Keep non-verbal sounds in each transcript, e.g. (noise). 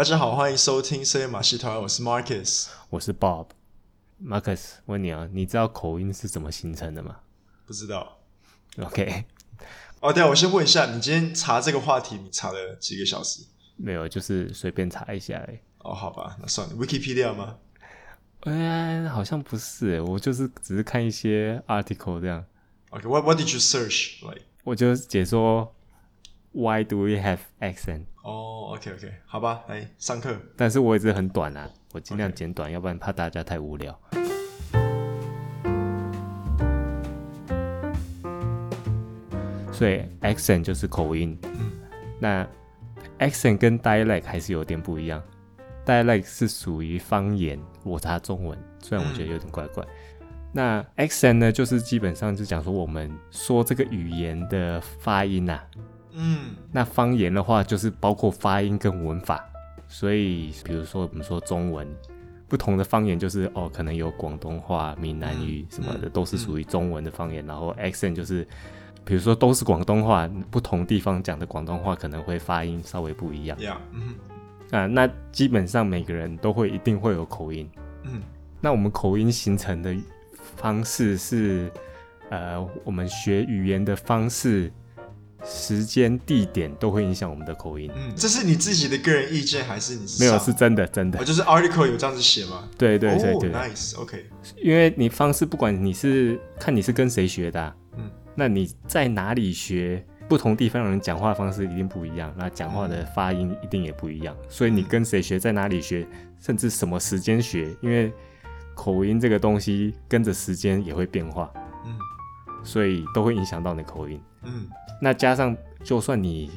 大家好，欢迎收听深夜马戏团，我是 Marcus，我是 Bob。Marcus，问你啊，你知道口音是怎么形成的吗？不知道。OK。哦，对啊，我先问一下，你今天查这个话题，你查了几个小时？没有，就是随便查一下而已。哦，好吧，那算了，Wikipedia 吗？哎，好像不是，我就是只是看一些 article 这样。OK，what、okay, what did you search like？我就解说。Why do we have accent？哦、oh,，OK OK，好吧，来上课。但是我一直很短啊，我尽量简短，okay. 要不然怕大家太无聊。所以 accent 就是口音。嗯、那 accent 跟 dialect 还是有点不一样。dialect 是属于方言，我查中文，虽然我觉得有点怪怪。嗯、那 accent 呢，就是基本上就讲说我们说这个语言的发音呐、啊。嗯，那方言的话就是包括发音跟文法，所以比如说我们说中文，不同的方言就是哦，可能有广东话、闽南语什么的，嗯、都是属于中文的方言。嗯、然后 accent 就是，比如说都是广东话，不同地方讲的广东话可能会发音稍微不一样。Yeah, 嗯，啊，那基本上每个人都会一定会有口音。嗯，那我们口音形成的方式是，呃，我们学语言的方式。时间、地点都会影响我们的口音。嗯，这是你自己的个人意见还是你是？没有，是真的，真的。哦，就是 article 有这样子写吗？对对对对。Oh, nice，OK。因为你方式不管你是看你是跟谁学的啊，嗯，那你在哪里学，不同地方的人讲话方式一定不一样，那讲话的发音一定也不一样。所以你跟谁学，在哪里学，甚至什么时间学，因为口音这个东西跟着时间也会变化，嗯，所以都会影响到你的口音，嗯。那加上，就算你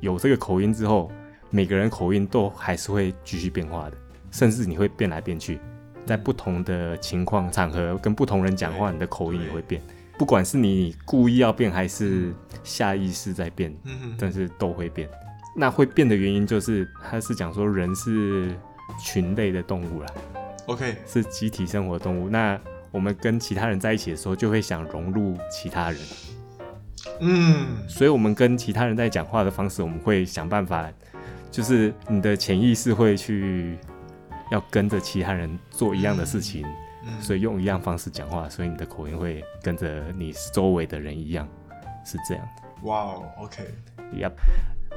有这个口音之后，每个人口音都还是会继续变化的，甚至你会变来变去，在不同的情况场合跟不同人讲话，你的口音也会变。不管是你故意要变，还是下意识在变，但是都会变。那会变的原因就是，他是讲说人是群类的动物啦，OK，是集体生活动物。那我们跟其他人在一起的时候，就会想融入其他人。嗯，所以，我们跟其他人在讲话的方式，我们会想办法，就是你的潜意识会去要跟着其他人做一样的事情，嗯，所以用一样方式讲话，所以你的口音会跟着你周围的人一样，是这样。哇哦，OK，Yep。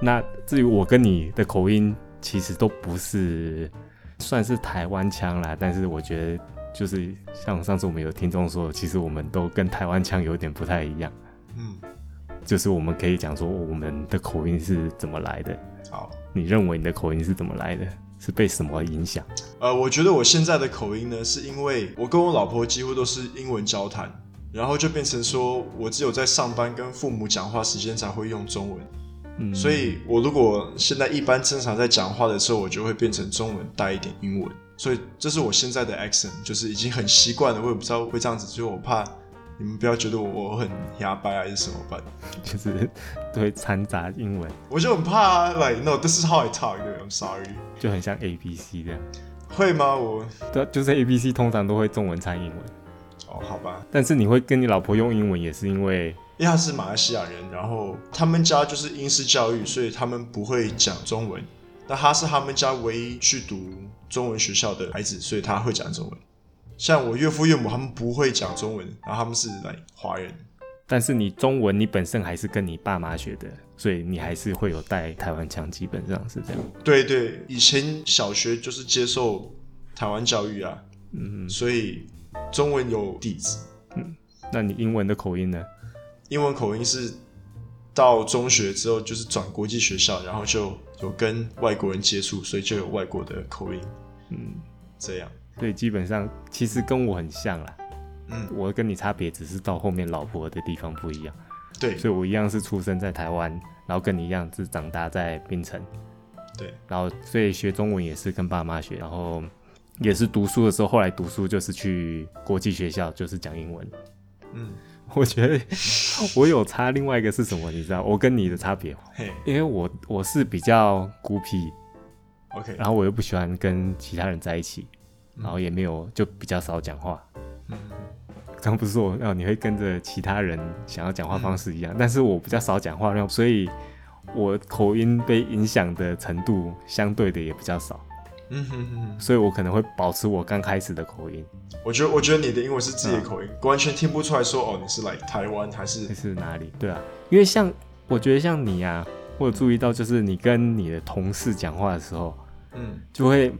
那至于我跟你的口音，其实都不是算是台湾腔啦，但是我觉得就是像上次我们有听众说，其实我们都跟台湾腔有点不太一样。嗯。就是我们可以讲说我们的口音是怎么来的。好，你认为你的口音是怎么来的？是被什么影响？呃，我觉得我现在的口音呢，是因为我跟我老婆几乎都是英文交谈，然后就变成说我只有在上班跟父母讲话时间才会用中文。嗯，所以我如果现在一般正常在讲话的时候，我就会变成中文带一点英文。所以这是我现在的 accent，就是已经很习惯了。我也不知道会这样子，所以我怕。你们不要觉得我我很哑巴还是什么吧，(laughs) 就是会掺杂英文，我就很怕啊。Like no，this is how I talk，I'm sorry，就很像 A B C 这样。会吗？我对，就是 A B C 通常都会中文掺英文。哦，好吧。但是你会跟你老婆用英文，也是因为因为他是马来西亚人，然后他们家就是英式教育，所以他们不会讲中文。那他是他们家唯一去读中文学校的孩子，所以他会讲中文。像我岳父岳母他们不会讲中文，然后他们是来华人。但是你中文你本身还是跟你爸妈学的，所以你还是会有带台湾腔，基本上是这样。对对，以前小学就是接受台湾教育啊，嗯，所以中文有底子。嗯，那你英文的口音呢？英文口音是到中学之后就是转国际学校，然后就有跟外国人接触，所以就有外国的口音。嗯，这样。对，基本上其实跟我很像啦。嗯，我跟你差别只是到后面老婆的地方不一样。对，所以我一样是出生在台湾，然后跟你一样是长大在槟城。对，然后所以学中文也是跟爸妈学，然后也是读书的时候，后来读书就是去国际学校，就是讲英文。嗯，(laughs) 我觉得我有差，另外一个是什么？你知道我跟你的差别？因为我我是比较孤僻，OK，然后我又不喜欢跟其他人在一起。然后也没有，就比较少讲话。嗯，刚不是说哦，你会跟着其他人想要讲话方式一样，嗯，但是我比较少讲话，然后所以我口音被影响的程度相对的也比较少。嗯哼哼，所以我可能会保持我刚开始的口音。我觉得，我觉得你的英文是自己的口音，嗯、完全听不出来说哦，你是来台湾还是还是哪里？对啊，因为像我觉得像你啊，我有注意到，就是你跟你的同事讲话的时候，嗯，就会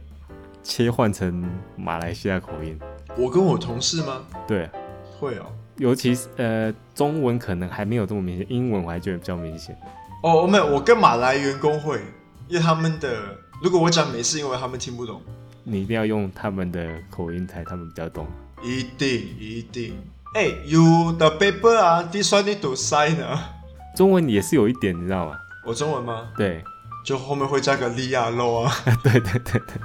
切换成马来西亚口音。我跟我同事吗？对，会哦。尤其是呃，中文可能还没有这么明显，英文我还觉得比较明显。哦，没有，我跟马来员工会，因为他们的。如果我讲美式英文，他们听不懂。你一定要用他们的口音才他们比较懂。一定一定。哎、欸、，You the paper 啊，this one need to sign 啊。中文也是有一点，你知道吗？我中文吗？对，就后面会加个利亚肉啊。(laughs) 对对对对。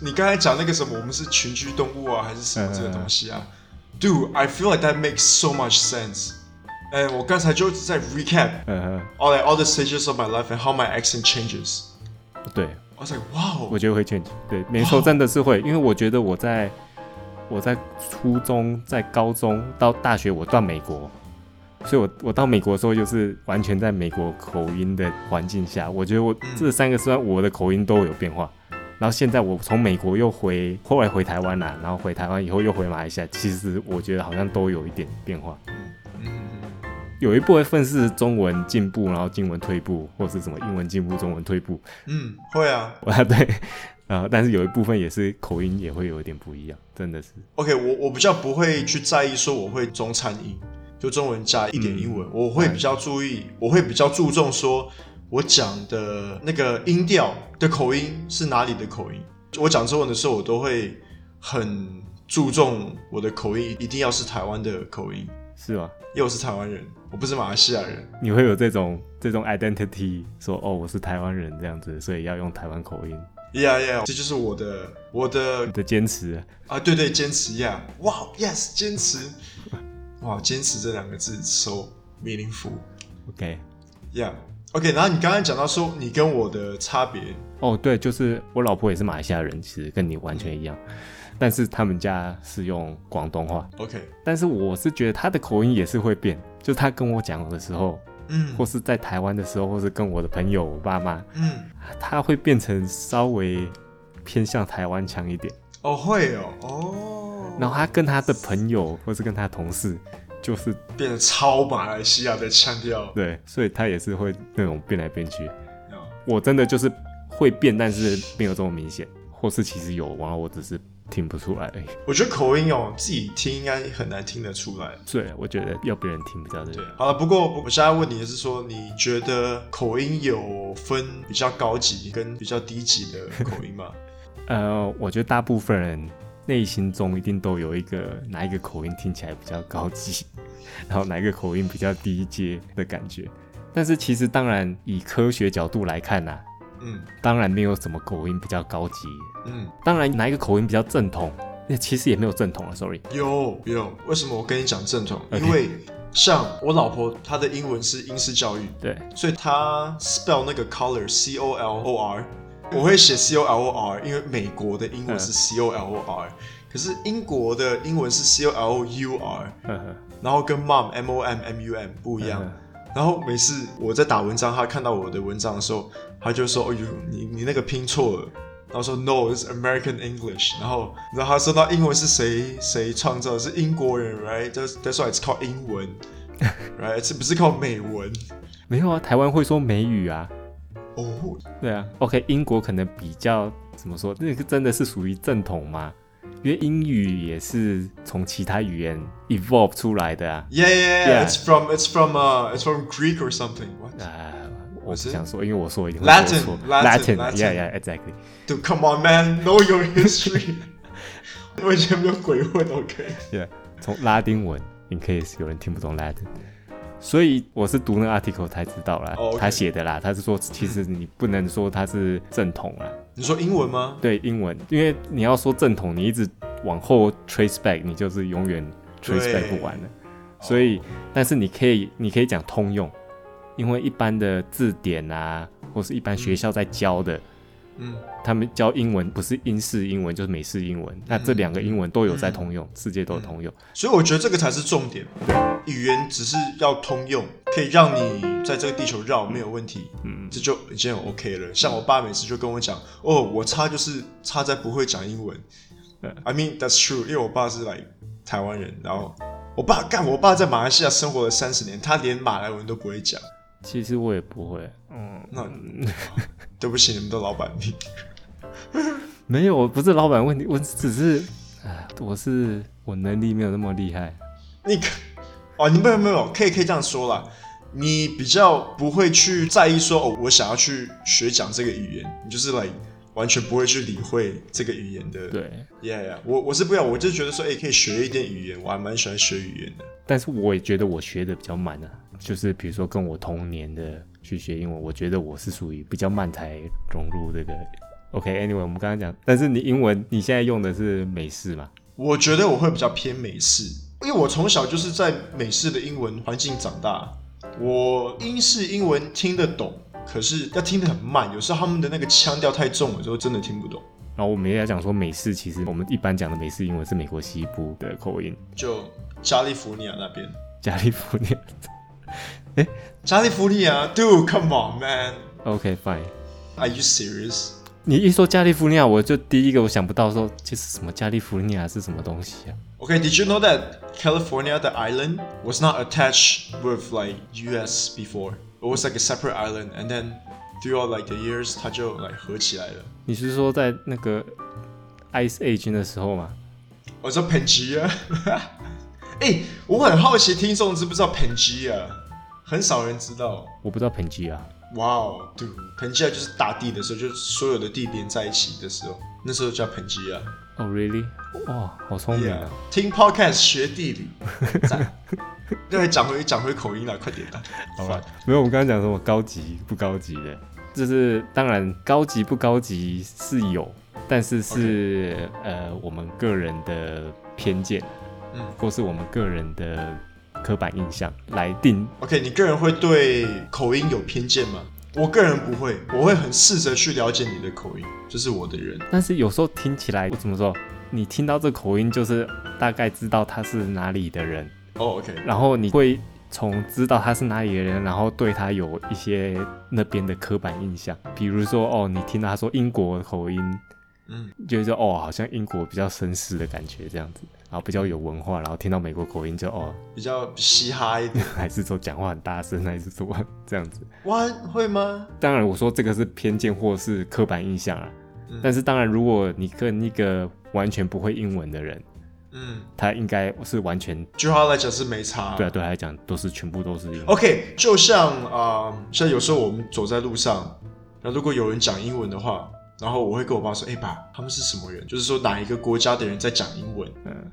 你刚才讲那个什么，我们是群居动物啊，还是什么这个东西啊、嗯、？Dude，I feel like that makes so much sense。哎，我刚才就在 recap，嗯 all all the stages of my life and how my accent changes。对。我说哇哦，我觉得会 change，对，没错，真的是会，因为我觉得我在我在初中、在高中到大学，我到美国，所以我我到美国的时候，就是完全在美国口音的环境下，我觉得我这三个虽然我的口音都有变化，然后现在我从美国又回，后来回台湾啦，然后回台湾以后又回马来西亚，其实我觉得好像都有一点变化。有一部分是中文进步，然后英文退步，或是什么英文进步，中文退步。嗯，会啊，啊 (laughs) 对，啊，但是有一部分也是口音也会有一点不一样，真的是。OK，我我比较不会去在意说我会中餐音，就中文加一点英文，嗯、我会比较注意，我会比较注重说我讲的那个音调的口音是哪里的口音。我讲中文的时候，我都会很注重我的口音一定要是台湾的口音。是吗？因为我是台湾人，我不是马来西亚人。你会有这种这种 identity，说哦，我是台湾人这样子，所以要用台湾口音。Yeah, yeah，这就是我的我的的坚持啊！对对，坚持呀！哇，Yes，坚持！哇，坚持这两个字 so meaningful。OK，Yeah，OK。然后你刚刚讲到说你跟我的差别，哦，对，就是我老婆也是马来西亚人，其实跟你完全一样。嗯但是他们家是用广东话，OK。但是我是觉得他的口音也是会变，就他跟我讲的时候，嗯，或是在台湾的时候，或是跟我的朋友、我爸妈，嗯，他会变成稍微偏向台湾腔一点。哦，会哦，哦。然后他跟他的朋友，或是跟他同事，就是变得超马来西亚的腔调。对，所以他也是会那种变来变去。我真的就是会变，但是没有这么明显，或是其实有，然后我只是。听不出来，我觉得口音哦，自己听应该很难听得出来。对，我觉得要别人听比较对。好了，不过我现在问你的是说，你觉得口音有分比较高级跟比较低级的口音吗？(laughs) 呃，我觉得大部分人内心中一定都有一个哪一个口音听起来比较高级，(laughs) 然后哪一个口音比较低阶的感觉。但是其实当然以科学角度来看呢、啊。嗯，当然没有什么口音比较高级。嗯，当然哪一个口音比较正统？那其实也没有正统啊，sorry。有有，为什么我跟你讲正统.因为像我老婆她的英文是英式教育，对，所以她 spell 那个 color c o l o r，我会写 c o l o r，因为美国的英文是 c o l o r，可是英国的英文是 c o l u r，然后跟 mom m o m m u m 不一样。然后每次我在打文章，他看到我的文章的时候，他就说：“哦呦，你你那个拼错了。”然后说：“No，it's American English。”然后，然后他说：“那英文是谁谁创造的？是英国人，right？That's that's why it's called 英文，(laughs) right？这不是靠美文。没有啊，台湾会说美语啊。哦，对啊。OK，英国可能比较怎么说？那个真的是属于正统吗？因为英语也是从其他语言 evolve 出来的啊。Yeah, yeah, yeah. It's from, it's from, uh, it's from Greek or something. What? 啊，我是想说，因为我说一定 Latin, Latin, yeah, yeah, exactly. Dude, come on, man, know your history. 我以前没有鬼混，OK? Yeah，从拉丁文，in case 有人听不懂 Latin。所以我是读那个 article 才知道啦，oh. 他写的啦，他是说其实你不能说他是正统啦。你说英文吗？对，英文，因为你要说正统，你一直往后 trace back，你就是永远 trace back 不完的。所以，但是你可以，你可以讲通用，因为一般的字典啊，或是一般学校在教的，嗯，他们教英文不是英式英文就是美式英文，那这两个英文都有在通用，嗯、世界都有通用、嗯，所以我觉得这个才是重点。语言只是要通用，可以让你在这个地球绕没有问题，嗯，这就已经很 OK 了。像我爸每次就跟我讲，哦，我差就是差在不会讲英文。I mean that's true，因为我爸是来台湾人，然后我爸干，我爸在马来西亚生活了三十年，他连马来文都不会讲。其实我也不会，嗯，那 (laughs) 对不起，你们的老板命。没有，我不是老板问题，我只是，哎，我是我能力没有那么厉害。你可，哦，你没有没有，可以可以这样说啦。你比较不会去在意说，哦，我想要去学讲这个语言，你就是来。完全不会去理会这个语言的。对，Yeah yeah，我我是不要，我就觉得说，哎、欸，可以学一点语言，我还蛮喜欢学语言的。但是我也觉得我学的比较慢啊，就是比如说跟我同年的去学英文，我觉得我是属于比较慢才融入这个。OK，Anyway，、okay, 我们刚刚讲，但是你英文你现在用的是美式吗？我觉得我会比较偏美式，因为我从小就是在美式的英文环境长大，我英式英文听得懂。可是要听得很慢，有时候他们的那个腔调太重了，之后真的听不懂。然后我们也讲说美式，其实我们一般讲的美式英文是美国西部的口音，就加利福尼亚那边。加利福尼亚，哎，加利福尼亚，Dude，come on man。OK，fine。Are you serious？你一说加利福尼亚，我就第一个我想不到说这是什么加利福尼亚是什么东西啊？OK，Did you know that California the island was not attached with like U.S. before? It was like a separate island, and then throughout like the years，它就来、like, 合起来了。你是说在那个 Ice Age 的时候吗？我说 Pangea。哎，我很好奇，听众知不知道 (laughs) Pangea？ 很少人知道。我不知道 Pangea。哇哦，对，Pangea 就是大地的时候，就是所有的地连在一起的时候，那时候叫 Pangea。哦、oh,，really？哇，好聪明啊！听 Podcast 学地理。对，讲回讲回口音了，快点的。(laughs) 好吧，没有，我们刚刚讲什么高级不高级的，就是当然高级不高级是有，但是是、okay. 呃我们个人的偏见，嗯，或是我们个人的刻板印象来定。OK，你个人会对口音有偏见吗？我个人不会，我会很试着去了解你的口音，这、就是我的人。但是有时候听起来，我怎么说？你听到这口音，就是大概知道他是哪里的人。哦、oh,，OK。然后你会从知道他是哪里的人，然后对他有一些那边的刻板印象，比如说哦，你听到他说英国口音，嗯，就是说哦，好像英国比较绅士的感觉这样子，然后比较有文化，然后听到美国口音就哦，比较嘻哈一点，(laughs) 还是说讲话很大声，还是说 (laughs) 这样子？哇，会吗？当然，我说这个是偏见或是刻板印象啊、嗯。但是当然，如果你跟一个完全不会英文的人。嗯，他应该是完全，句话来讲是没差。对啊，对他来讲都是全部都是英文。OK，就像啊、呃，像有时候我们走在路上，那如果有人讲英文的话，然后我会跟我爸说：“哎、欸、爸，他们是什么人？就是说哪一个国家的人在讲英文？”嗯，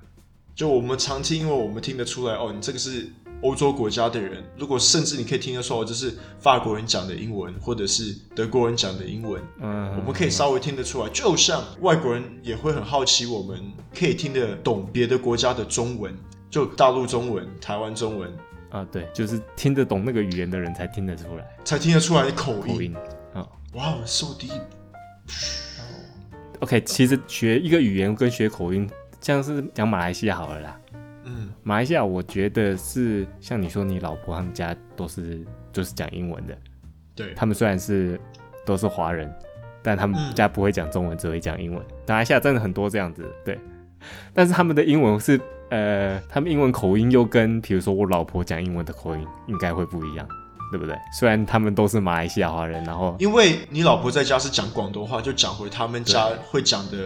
就我们常听，因为我们听得出来哦，你这个是。欧洲国家的人，如果甚至你可以听得出来，这是法国人讲的英文，或者是德国人讲的英文，嗯，我们可以稍微听得出来。就像外国人也会很好奇，我们可以听得懂别的国家的中文，就大陆中文、台湾中文啊，对，就是听得懂那个语言的人才听得出来，才听得出来口音。口音啊，哇，so deep。OK，其实学一个语言跟学口音，像是讲马来西亚好了啦。嗯，马来西亚我觉得是像你说，你老婆他们家都是就是讲英文的，对，他们虽然是都是华人，但他们家不会讲中文，只会讲英文。马来西亚真的很多这样子，对，但是他们的英文是呃，他们英文口音又跟比如说我老婆讲英文的口音应该会不一样，对不对？虽然他们都是马来西亚华人，然后因为你老婆在家是讲广东话，就讲回他们家会讲的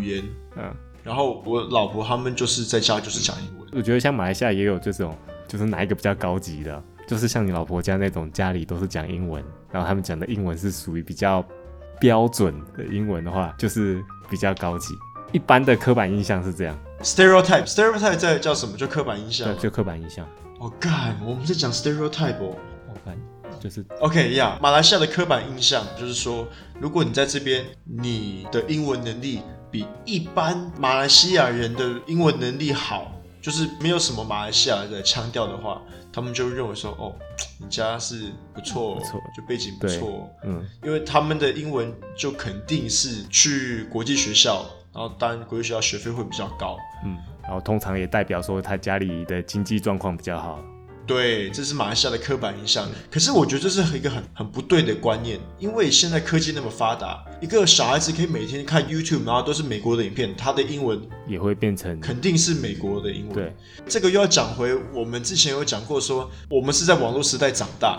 语言，嗯。嗯然后我老婆他们就是在家就是讲英文。我觉得像马来西亚也有这种，就是哪一个比较高级的，就是像你老婆家那种家里都是讲英文，然后他们讲的英文是属于比较标准的英文的话，就是比较高级。一般的刻板印象是这样。Stereotype，Stereotype 在叫什么？就刻板印象。对，就刻板印象。哦干，我们在讲 Stereotype 哦。我看就是 OK 呀，yeah，马来西亚的刻板印象就是说，如果你在这边，你的英文能力。比一般马来西亚人的英文能力好，就是没有什么马来西亚的腔调的话，他们就认为说，哦，你家是不错，不错，就背景不错，嗯，因为他们的英文就肯定是去国际学校，然后当然国际学校学费会比较高，嗯，然后通常也代表说他家里的经济状况比较好。对，这是马来西亚的刻板印象。可是我觉得这是一个很很不对的观念，因为现在科技那么发达，一个小孩子可以每天看 YouTube，然后都是美国的影片，他的英文也会变成肯定是美国的英文。对，这个又要讲回我们之前有讲过说，说我们是在网络时代长大。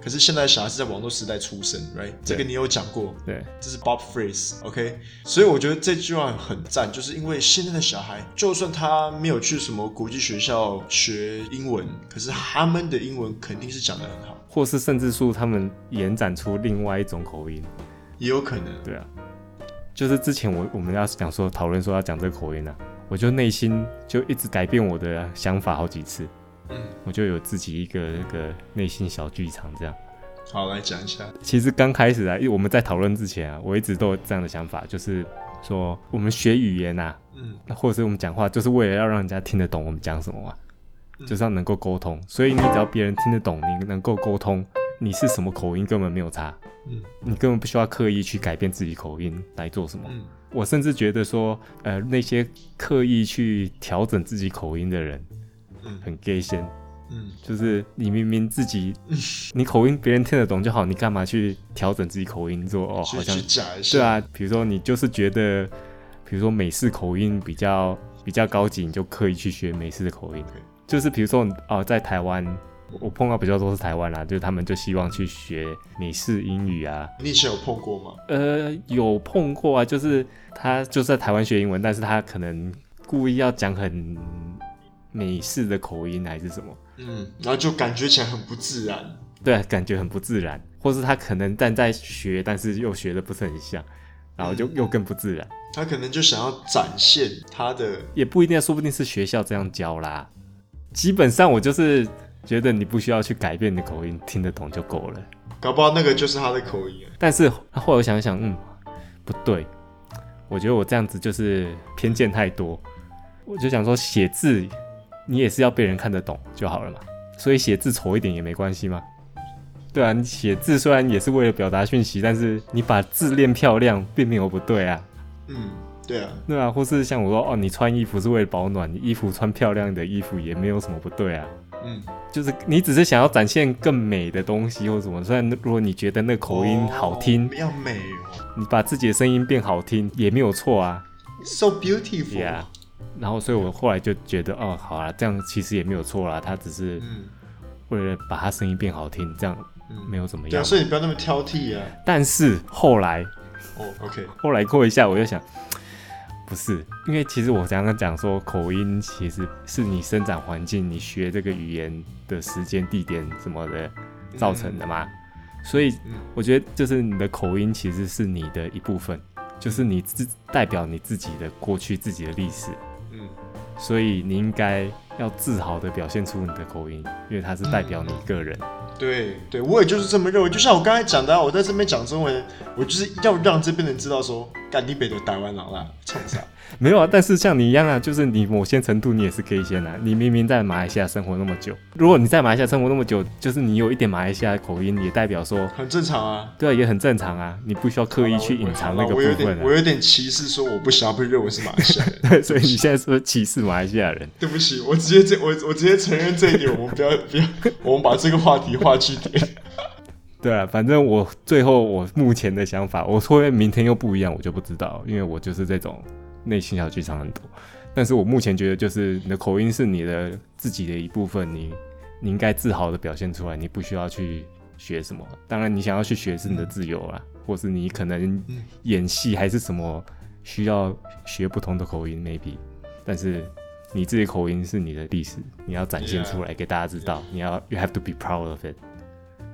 可是现在小孩是在网络时代出生，right？这个你有讲过，对，这是 Bob Phrase，OK？所以我觉得这句话很赞，就是因为现在的小孩，就算他没有去什么国际学校学英文，可是他们的英文肯定是讲得很好，或是甚至说他们延展出另外一种口音，也有可能。对啊，就是之前我我们要讲说讨论说要讲这个口音啊，我就内心就一直改变我的想法好几次。嗯，我就有自己一个那个内心小剧场，这样。好，来讲一下。其实刚开始啊，因为我们在讨论之前啊，我一直都有这样的想法，就是说我们学语言啊，嗯，或者是我们讲话，就是为了要让人家听得懂我们讲什么嘛，嗯，就是要能够沟通。所以你只要别人听得懂，你能够沟通，你是什么口音根本没有差。嗯，你根本不需要刻意去改变自己口音来做什么。嗯，我甚至觉得说，呃，那些刻意去调整自己口音的人。很 gay 先，嗯，就是你明明自己，嗯、你口音别人听得懂就好，你干嘛去调整自己口音做？哦，好像对啊，比如说你就是觉得，比如说美式口音比较比较高级，你就刻意去学美式的口音。就是比如说哦，在台湾，我碰到比较多是台湾啦，就是他们就希望去学美式英语啊。你以前有碰过吗？呃，有碰过啊，就是他就是在台湾学英文，但是他可能故意要讲很。美式的口音还是什么？嗯，然后就感觉起来很不自然。对，感觉很不自然，或是他可能但在学，但是又学的不是很像，然后就又更不自然。他可能就想要展现他的，也不一定，说不定是学校这样教啦。基本上我就是觉得你不需要去改变你的口音，听得懂就够了。搞不好那个就是他的口音。但是后来我想想，嗯，不对，我觉得我这样子就是偏见太多。我就想说写字。你也是要被人看得懂就好了嘛，所以写字丑一点也没关系嘛。对啊，你写字虽然也是为了表达讯息，但是你把字练漂亮并没有不对啊。嗯，对啊，对啊，或是像我说哦，你穿衣服是为了保暖，你衣服穿漂亮的衣服也没有什么不对啊。嗯，就是你只是想要展现更美的东西或什么，虽然如果你觉得那口音好听，要美哦，你把自己的声音变好听也没有错啊。So beautiful. 然后，所以我后来就觉得，哦，好啊，这样其实也没有错啦。他只是为了把他声音变好听，这样没有怎么样。对啊，所以你不要那么挑剔啊。但是后来，哦，OK，后来过一下，我就想，不是，因为其实我刚刚讲说，口音其实是你生长环境、你学这个语言的时间、地点什么的造成的嘛。所以我觉得，就是你的口音其实是你的一部分，就是你自代表你自己的过去、自己的历史。所以你应该要自豪的表现出你的口音，因为它是代表你个人。对对，我也就是这么认为。就像我刚才讲的，我在这边讲中文，我就是要让这边人知道说，干你北的台湾佬啦，冲啥？(laughs) 没有啊，但是像你一样啊，就是你某些程度你也是可以先啊。你明明在马来西亚生活那么久，如果你在马来西亚生活那么久，就是你有一点马来西亚口音，也代表说很正常啊。对啊，也很正常啊，你不需要刻意去隐藏那个部分啊。我有点，我有点歧视，说我不想要被认为是马来西亚人。(laughs) 对，所以你现在是不是歧视马来西亚人？对不起，我直接这我我直接承认这一点。我们不要不要，我们把这个话题划去点。对啊，反正我最后我目前的想法，我说明天又不一样，我就不知道，因为我就是这种。内心小剧场很多，但是我目前觉得，就是你的口音是你的自己的一部分，你你应该自豪的表现出来，你不需要去学什么。当然，你想要去学是你的自由啦，嗯、或是你可能演戏还是什么需要学不同的口音，maybe。但是你自己口音是你的历史，你要展现出来给大家知道你要 you have to be proud of it。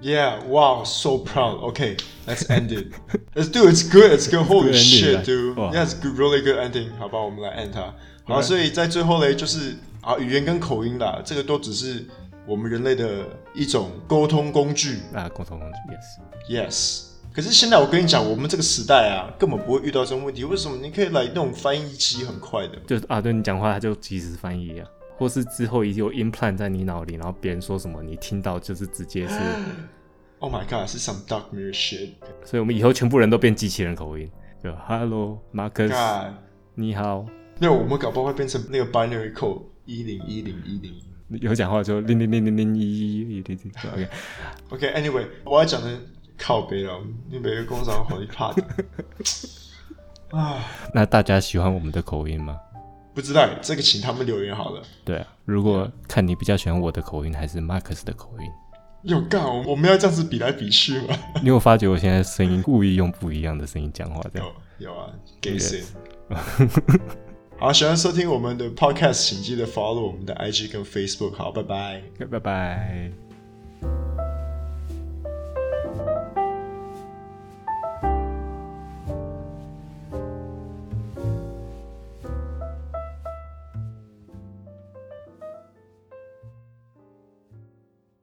Yeah, wow, so proud. Okay, let's end it. Let's do. It's good. It's good. Holy shit, dude. Yeah, it's good, really good ending. 好吧，我们来 end 它。好，所以在最后嘞，就是啊，语言跟口音啦，这个都只是我们人类的一种沟通工具啊，沟通工具。Yes, yes. 可是现在我跟你讲，我们这个时代啊，根本不会遇到这种问题。为什么？你可以来那种翻译机很快的，就是啊，对你讲话，它就即时翻译啊。或是之后有 implant 在你脑里，然后别人说什么，你听到就是直接是。(gasps) Oh my god，是 some dark mirror shit。所以我们以后全部人都变机器人口音，就 Hello Marcus，God 你好。那我们搞不好会变成那个 binary code 一零一零一零。有讲话就零零零零零一一一零零。OK OK，Anyway，我要讲的靠北了，你每个工厂好一怕的。啊，那大家喜欢我们的口音吗？不知道，这个请他们留言好了。对啊，如果看你比较喜欢我的口音还是 Marcus 的口音。有干，我们要这样子比来比去吗？你有发觉我现在声音故意用不一样的声音讲话？这样有有啊，给谁？(laughs) 好，喜欢收听我们的 podcast，请记得 follow 我们的 IG 跟 Facebook。好，拜拜，拜拜。